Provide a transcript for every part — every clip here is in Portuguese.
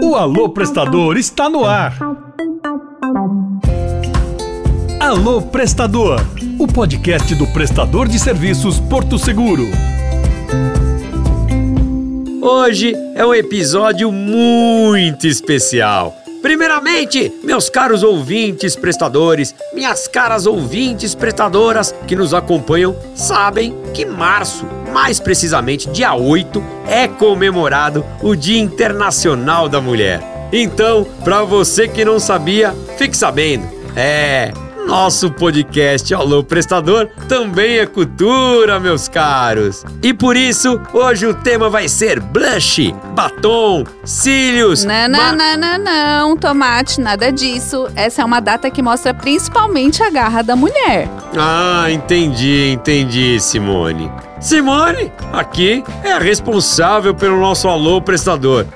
O Alô Prestador está no ar. Alô Prestador, o podcast do prestador de serviços Porto Seguro. Hoje é um episódio muito especial. Primeiramente, meus caros ouvintes prestadores, minhas caras ouvintes prestadoras que nos acompanham, sabem que março, mais precisamente dia 8, é comemorado o Dia Internacional da Mulher. Então, para você que não sabia, fique sabendo. É, nosso podcast Alô Prestador também é cultura, meus caros. E por isso, hoje o tema vai ser blush, batom, cílios. Não, não, não, não, não, tomate, nada disso. Essa é uma data que mostra principalmente a garra da mulher. Ah, entendi, entendi, Simone. Simone, aqui é a responsável pelo nosso alô prestador.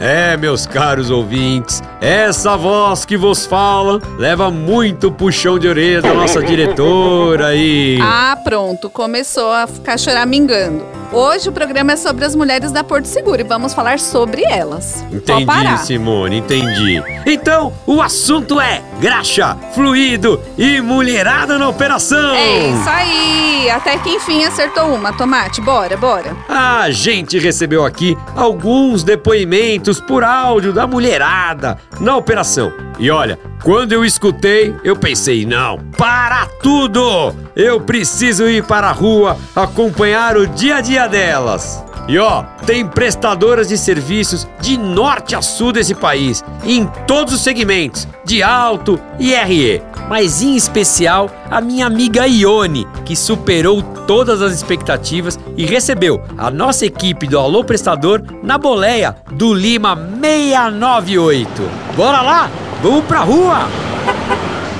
É, meus caros ouvintes, essa voz que vos fala leva muito puxão de orelha da nossa diretora e. Ah, pronto, começou a ficar choramingando. Hoje o programa é sobre as mulheres da Porto Seguro e vamos falar sobre elas. Entendi, Simone, entendi. Então, o assunto é graxa, fluido e mulherada na operação. É isso aí, até que enfim acertou uma. Tomate, bora, bora. A gente recebeu aqui alguns depoimentos por áudio da mulherada na operação. E olha, quando eu escutei, eu pensei: não, para tudo! Eu preciso ir para a rua acompanhar o dia a dia delas. E ó, tem prestadoras de serviços de norte a sul desse país, em todos os segmentos, de alto e RE. Mas em especial a minha amiga Ione, que superou todas as expectativas e recebeu a nossa equipe do Alô Prestador na boleia do Lima 698. Bora lá? Vamos pra rua!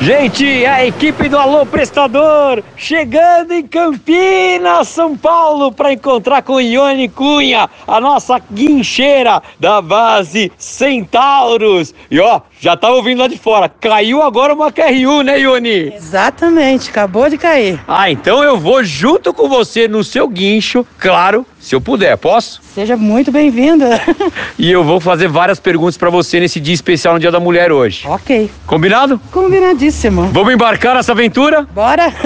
Gente, a equipe do Alô Prestador chegando em Campinas, São Paulo, para encontrar com Ione Cunha, a nossa guincheira da base Centauros. E ó, já tava ouvindo lá de fora, caiu agora uma QRU, né, Ione? Exatamente, acabou de cair. Ah, então eu vou junto com você no seu guincho, claro, se eu puder, posso? Seja muito bem-vinda. e eu vou fazer várias perguntas para você nesse dia especial no Dia da Mulher hoje. Ok. Combinado? Combinadíssimo. Vamos embarcar nessa aventura? Bora!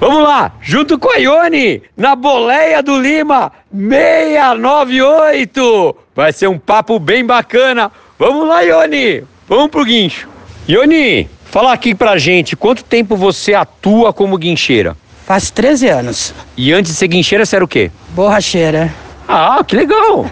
Vamos lá, junto com a Ione, na boleia do Lima 698. Vai ser um papo bem bacana. Vamos lá, Ione. Vamos pro guincho. Ione, fala aqui pra gente, quanto tempo você atua como guincheira? Faz 13 anos. E antes de ser guincheira, você era o quê? Borracheira. Ah, que legal!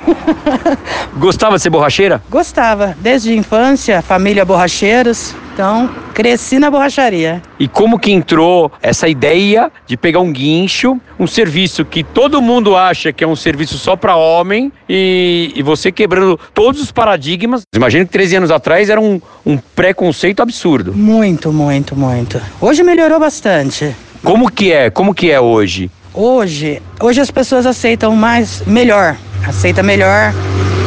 Gostava de ser borracheira? Gostava. Desde a infância, família borracheiros. Então, cresci na borracharia. E como que entrou essa ideia de pegar um guincho, um serviço que todo mundo acha que é um serviço só para homem, e, e, você quebrando todos os paradigmas? Imagino que 13 anos atrás era um, um preconceito absurdo. Muito, muito, muito. Hoje melhorou bastante. Como que é? Como que é hoje? Hoje, hoje as pessoas aceitam mais, melhor, aceita melhor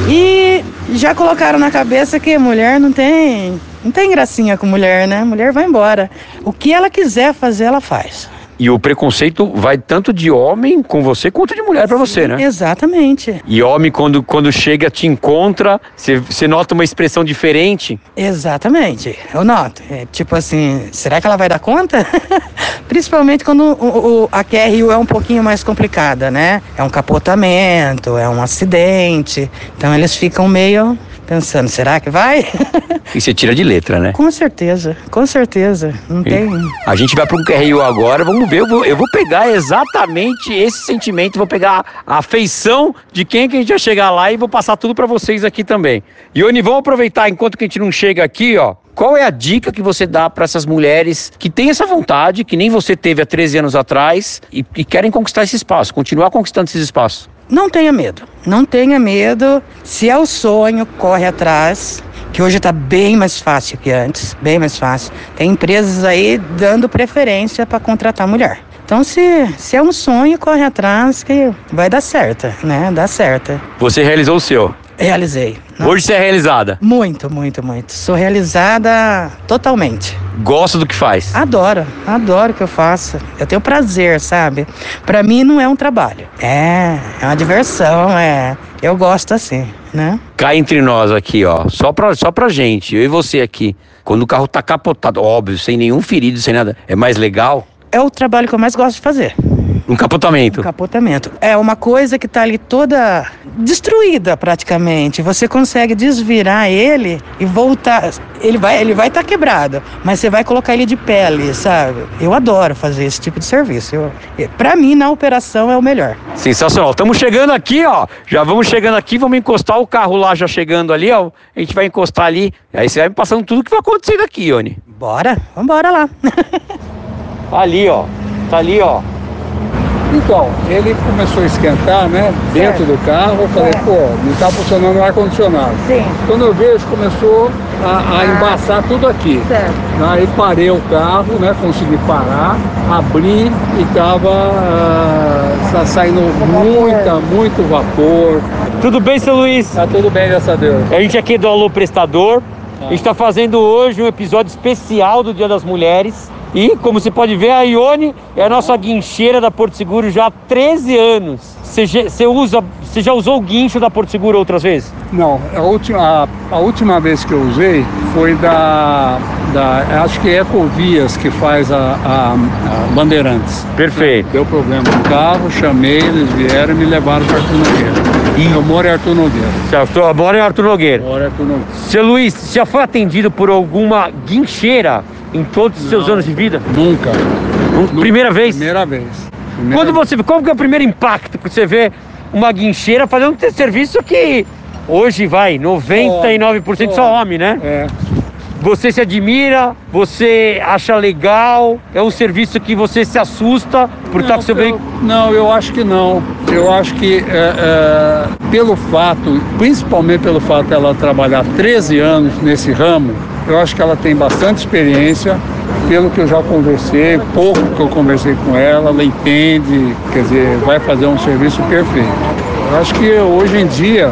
e já colocaram na cabeça que mulher não tem, não tem gracinha com mulher, né? Mulher vai embora. O que ela quiser fazer, ela faz. E o preconceito vai tanto de homem com você quanto de mulher para você, né? Exatamente. E homem, quando, quando chega, te encontra, você nota uma expressão diferente? Exatamente, eu noto. É, tipo assim, será que ela vai dar conta? Principalmente quando o, o, a QRU é um pouquinho mais complicada, né? É um capotamento, é um acidente. Então eles ficam meio pensando, será que vai? e você tira de letra, né? Com certeza, com certeza. Não e tem. A gente vai para um QRU agora, vamos ver, eu vou, eu vou pegar exatamente esse sentimento, vou pegar a afeição de quem que a gente vai chegar lá e vou passar tudo para vocês aqui também. Ione, vamos aproveitar enquanto que a gente não chega aqui, ó. Qual é a dica que você dá para essas mulheres que têm essa vontade, que nem você teve há 13 anos atrás, e, querem conquistar esse espaço, continuar conquistando esses espaços? Não tenha medo, não tenha medo. Se é o sonho, corre atrás. Que hoje está bem mais fácil que antes, bem mais fácil. Tem empresas aí dando preferência para contratar mulher. Então, se, se é um sonho, corre atrás que vai dar certo, né? Dá certo. Você realizou o seu? Realizei. Hoje você é realizada? Muito, muito, muito. Sou realizada totalmente. gosta do que faz. Adoro, adoro o que eu faço. Eu tenho prazer, sabe? Pra mim não é um trabalho. É, é uma diversão, é. Eu gosto assim, né? Cá entre nós aqui, ó. Só pra, só pra gente, eu e você aqui. Quando o carro tá capotado, óbvio, sem nenhum ferido, sem nada, é mais legal É o trabalho que eu mais gosto de fazer. Um capotamento. Capotamento. É uma coisa que tá ali toda destruída praticamente. Você consegue desvirar ele e voltar. Ele vai ele vai estar quebrado, mas você vai colocar ele de ali, sabe? Eu adoro fazer esse tipo de serviço. Para mim na operação é o melhor. Sensacional. Estamos chegando aqui, ó. Já vamos chegando aqui, vamos encostar o carro lá já chegando ali, ó. A gente vai encostar ali. Aí você vai me passando tudo que vai acontecendo aqui, Ione. Bora, vambora lá. Ali, ó. Tá ali, ó. Então, ele começou a esquentar, né? Dentro do carro, eu falei, pô, não tá funcionando o ar-condicionado. Sim. Quando eu vejo, começou a, a embaçar tudo aqui. Certo. Aí parei o carro, né? Consegui parar, abri e tava ah, sa- saindo muita, muito vapor. Tudo bem, seu Luiz? Tá tudo bem, graças a Deus. A gente aqui é do Alô Prestador. A gente está fazendo hoje um episódio especial do Dia das Mulheres. E, como você pode ver, a Ione é a nossa guincheira da Porto Seguro já há 13 anos. Você, já- você usa, você já usou o guincho da Porto Seguro outras vezes? Não, a última, a, a última vez que eu usei foi da, da acho que é Ecovias que faz a, a- a Bandeirantes. Perfeito. Deu problema no carro, chamei, eles vieram e me levaram para Arthur Nogueira. E eu moro em Arthur Nogueira. Certo, agora é Arthur Nogueira. Moro em Arthur Nogueira. Seu Luiz, você já foi atendido por alguma guincheira em todos os seus anos de vida? Nunca. Nunca. Primeira vez? Primeira vez. Primeira Quando você, qual que é o primeiro impacto que você vê uma guincheira fazendo um serviço que hoje vai 99% só homem, né? É, Você se admira, você acha legal, é um serviço que você se assusta por estar com seu bem. não, eu acho que não. Eu acho que é, é, pelo fato, principalmente pelo fato dela trabalhar 13 anos nesse ramo, eu acho que ela tem bastante experiência. Pelo que eu já conversei, pouco que eu conversei com ela, ela entende, quer dizer, vai fazer um serviço perfeito. Eu acho que hoje em dia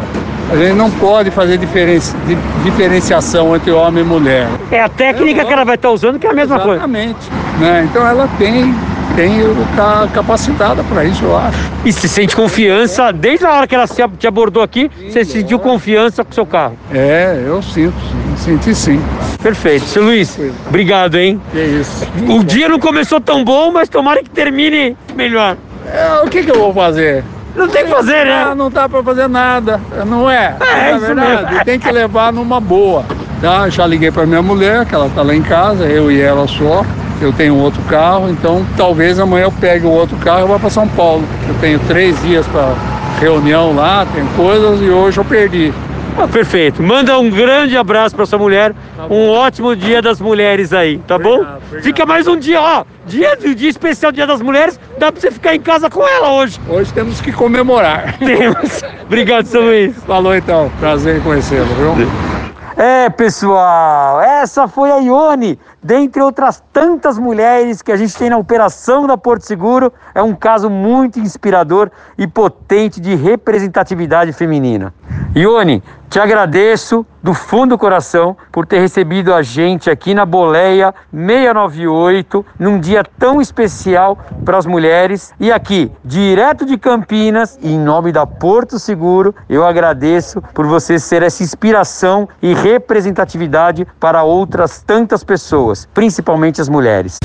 a gente não pode fazer diferenci- di- diferenciação entre homem e mulher. É a técnica que ela vai estar usando que é a mesma coisa. Exatamente. Né? Então ela tem, tem ca- capacitada para isso, eu acho. E se sente confiança, desde a hora que ela se- te abordou aqui, você sentiu confiança com o seu carro. É, eu sinto, sim, senti sim. Perfeito. Seu Luiz, obrigado, hein? Que isso. O dia não começou tão bom, mas tomara que termine melhor. É, o que, que eu vou fazer? Não tem que fazer, Ah, né? não dá para fazer nada, não é? É, isso verdade, mesmo. tem que levar numa boa. Tá? Já liguei para minha mulher, que ela tá lá em casa, eu e ela só. Eu tenho outro carro, então talvez amanhã eu pegue o outro carro e vá para São Paulo. Eu tenho três dias para reunião lá, tem coisas e hoje eu perdi. Ah, perfeito. Manda um grande abraço pra sua mulher. Um ótimo dia das mulheres aí, tá bom? Obrigado, obrigado. Fica mais um dia, ó. Dia, dia especial Dia das Mulheres. Dá pra você ficar em casa com ela hoje. Hoje temos que comemorar. Temos. Obrigado, seu Luiz. Falou então, prazer em conhecê-lo, viu? É, pessoal, essa foi a Ione, dentre outras tantas mulheres que a gente tem na operação da Porto Seguro. É um caso muito inspirador e potente de representatividade feminina. Ione, te agradeço do fundo do coração por ter recebido a gente aqui na Boleia 698, num dia tão especial para as mulheres. E aqui, direto de Campinas, em nome da Porto Seguro, eu agradeço por você ser essa inspiração e representatividade para outras tantas pessoas, principalmente as mulheres.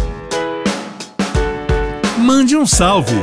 Mande um salve.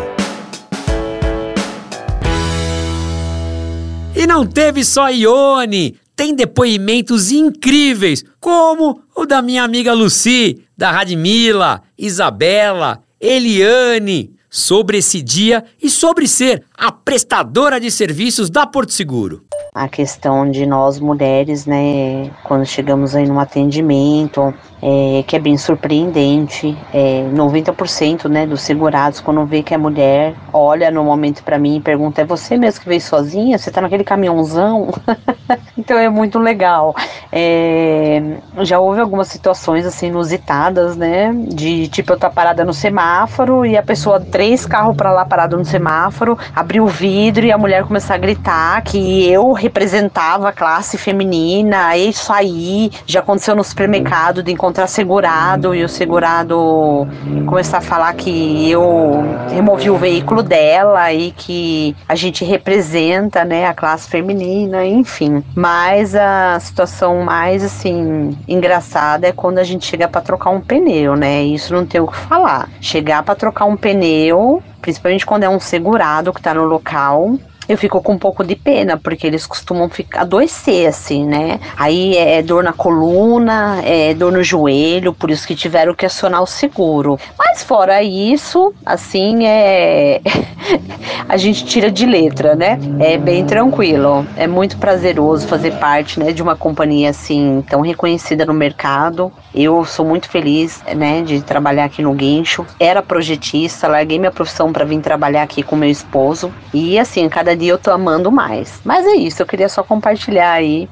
E não teve só Ione, tem depoimentos incríveis, como o da minha amiga Lucy, da Radmila, Isabela, Eliane, sobre esse dia e sobre ser a prestadora de serviços da Porto Seguro. A questão de nós mulheres, né, quando chegamos aí num atendimento, é, que é bem surpreendente, é, 90% né, dos segurados, quando vê que é mulher, olha no momento para mim e pergunta, é você mesmo que veio sozinha? Você tá naquele caminhãozão? então é muito legal. É, já houve algumas situações assim inusitadas, né, de tipo eu tá parada no semáforo e a pessoa, três carros para lá parado no semáforo, abriu o vidro e a mulher começar a gritar que eu representava a classe feminina, aí saí, já aconteceu no supermercado de encontrar segurado e o segurado começar a falar que eu removi o veículo dela e que a gente representa, né, a classe feminina, enfim. Mas a situação mais assim engraçada é quando a gente chega para trocar um pneu, né? Isso não tem o que falar. Chegar para trocar um pneu principalmente quando é um segurado que está no local, eu fico com um pouco de pena, porque eles costumam ficar adoecer, assim, né? Aí é dor na coluna, é dor no joelho, por isso que tiveram que acionar o seguro. Mas fora isso, assim, é. a gente tira de letra, né? É bem tranquilo. É muito prazeroso fazer parte, né, de uma companhia assim tão reconhecida no mercado. Eu sou muito feliz, né, de trabalhar aqui no Guincho. Era projetista, larguei minha profissão para vir trabalhar aqui com meu esposo. E assim, cada eu tô amando mais. Mas é isso, eu queria só compartilhar aí.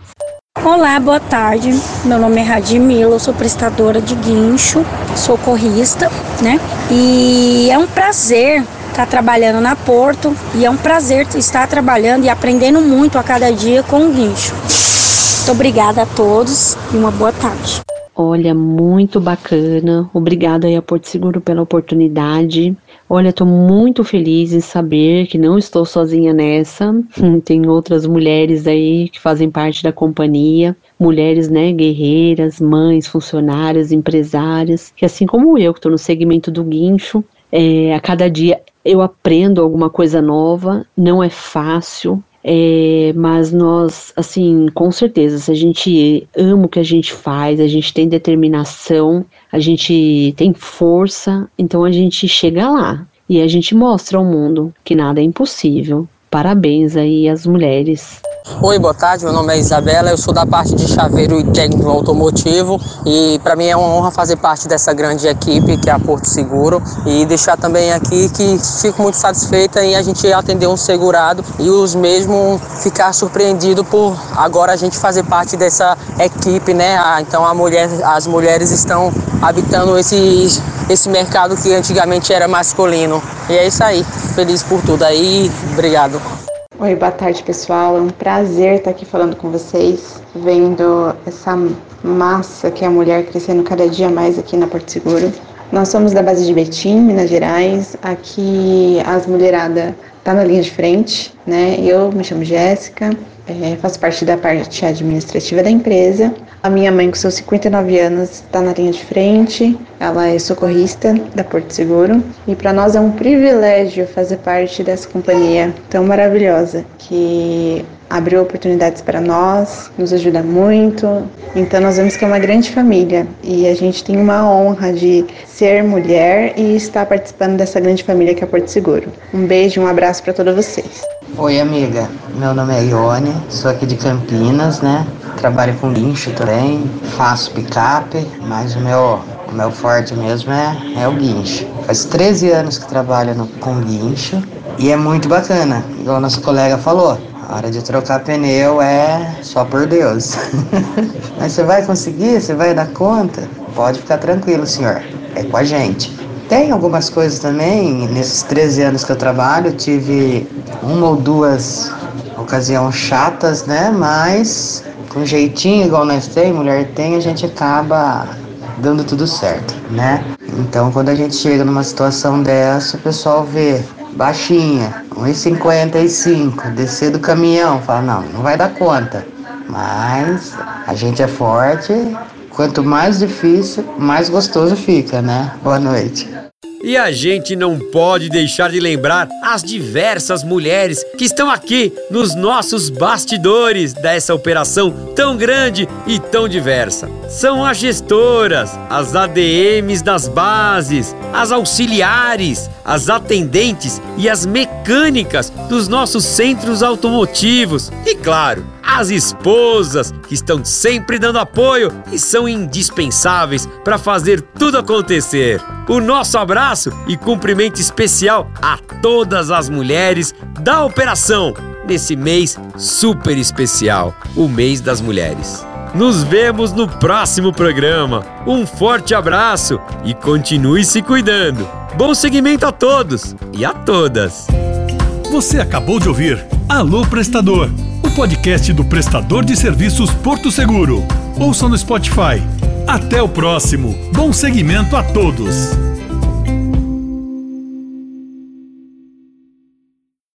Olá, boa tarde. Meu nome é Radimila, eu sou prestadora de guincho, socorrista, né? E é um prazer estar trabalhando na Porto e é um prazer estar trabalhando e aprendendo muito a cada dia com o guincho. Muito obrigada a todos e uma boa tarde. Olha, muito bacana. Obrigada aí a Porto Seguro pela oportunidade. Olha, estou muito feliz em saber que não estou sozinha nessa. Tem outras mulheres aí que fazem parte da companhia, mulheres, né, guerreiras, mães, funcionárias, empresárias, que assim como eu, que estou no segmento do guincho, é, a cada dia eu aprendo alguma coisa nova. Não é fácil, é, mas nós, assim, com certeza, se a gente ama o que a gente faz, a gente tem determinação, a gente tem força, então a gente chega lá e a gente mostra ao mundo que nada é impossível. Parabéns aí às mulheres. Oi, boa tarde. Meu nome é Isabela. Eu sou da parte de chaveiro e técnico automotivo e para mim é uma honra fazer parte dessa grande equipe que é a Porto Seguro e deixar também aqui que fico muito satisfeita em a gente atender um segurado e os mesmos ficar surpreendido por agora a gente fazer parte dessa equipe, né? Ah, então a mulher, as mulheres estão habitando esse esse mercado que antigamente era masculino. E é isso aí. Feliz por tudo aí. Obrigado. Oi, boa tarde pessoal. É um prazer estar aqui falando com vocês, vendo essa massa que é a mulher crescendo cada dia mais aqui na Porto Seguro. Nós somos da base de Betim, Minas Gerais. Aqui as mulherada tá na linha de frente, né? Eu me chamo Jéssica, é, faço parte da parte administrativa da empresa. A minha mãe, com seus 59 anos, está na linha de frente. Ela é socorrista da Porto Seguro. E para nós é um privilégio fazer parte dessa companhia tão maravilhosa que abriu oportunidades para nós, nos ajuda muito. Então nós vemos que é uma grande família e a gente tem uma honra de ser mulher e estar participando dessa grande família que é Porto Seguro. Um beijo, um abraço para todos vocês. Oi, amiga. Meu nome é Ione, sou aqui de Campinas, né? Trabalho com guincho também, faço picape, mas o meu, o meu forte mesmo é, é o guincho. Faz 13 anos que trabalho no, com guincho e é muito bacana, igual nosso colega falou. Hora de trocar pneu é só por Deus. Mas você vai conseguir? Você vai dar conta? Pode ficar tranquilo, senhor. É com a gente. Tem algumas coisas também, nesses 13 anos que eu trabalho, tive uma ou duas ocasiões chatas, né? Mas com jeitinho, igual nós tem, mulher tem, a gente acaba dando tudo certo, né? Então, quando a gente chega numa situação dessa, o pessoal vê baixinha, 1,55, descer do caminhão, fala, não, não vai dar conta. Mas a gente é forte, quanto mais difícil, mais gostoso fica, né? Boa noite. E a gente não pode deixar de lembrar as diversas mulheres que estão aqui nos nossos bastidores dessa operação tão grande e tão diversa. São as gestoras, as ADMs das bases, as auxiliares, as atendentes e as mecânicas dos nossos centros automotivos. E claro, as esposas que estão sempre dando apoio e são indispensáveis para fazer tudo acontecer. O nosso abraço e cumprimento especial a todas as mulheres da operação nesse mês super especial, o mês das mulheres. Nos vemos no próximo programa. Um forte abraço e continue se cuidando. Bom segmento a todos e a todas. Você acabou de ouvir Alô Prestador podcast do prestador de serviços Porto Seguro. Ouça no Spotify. Até o próximo. Bom segmento a todos.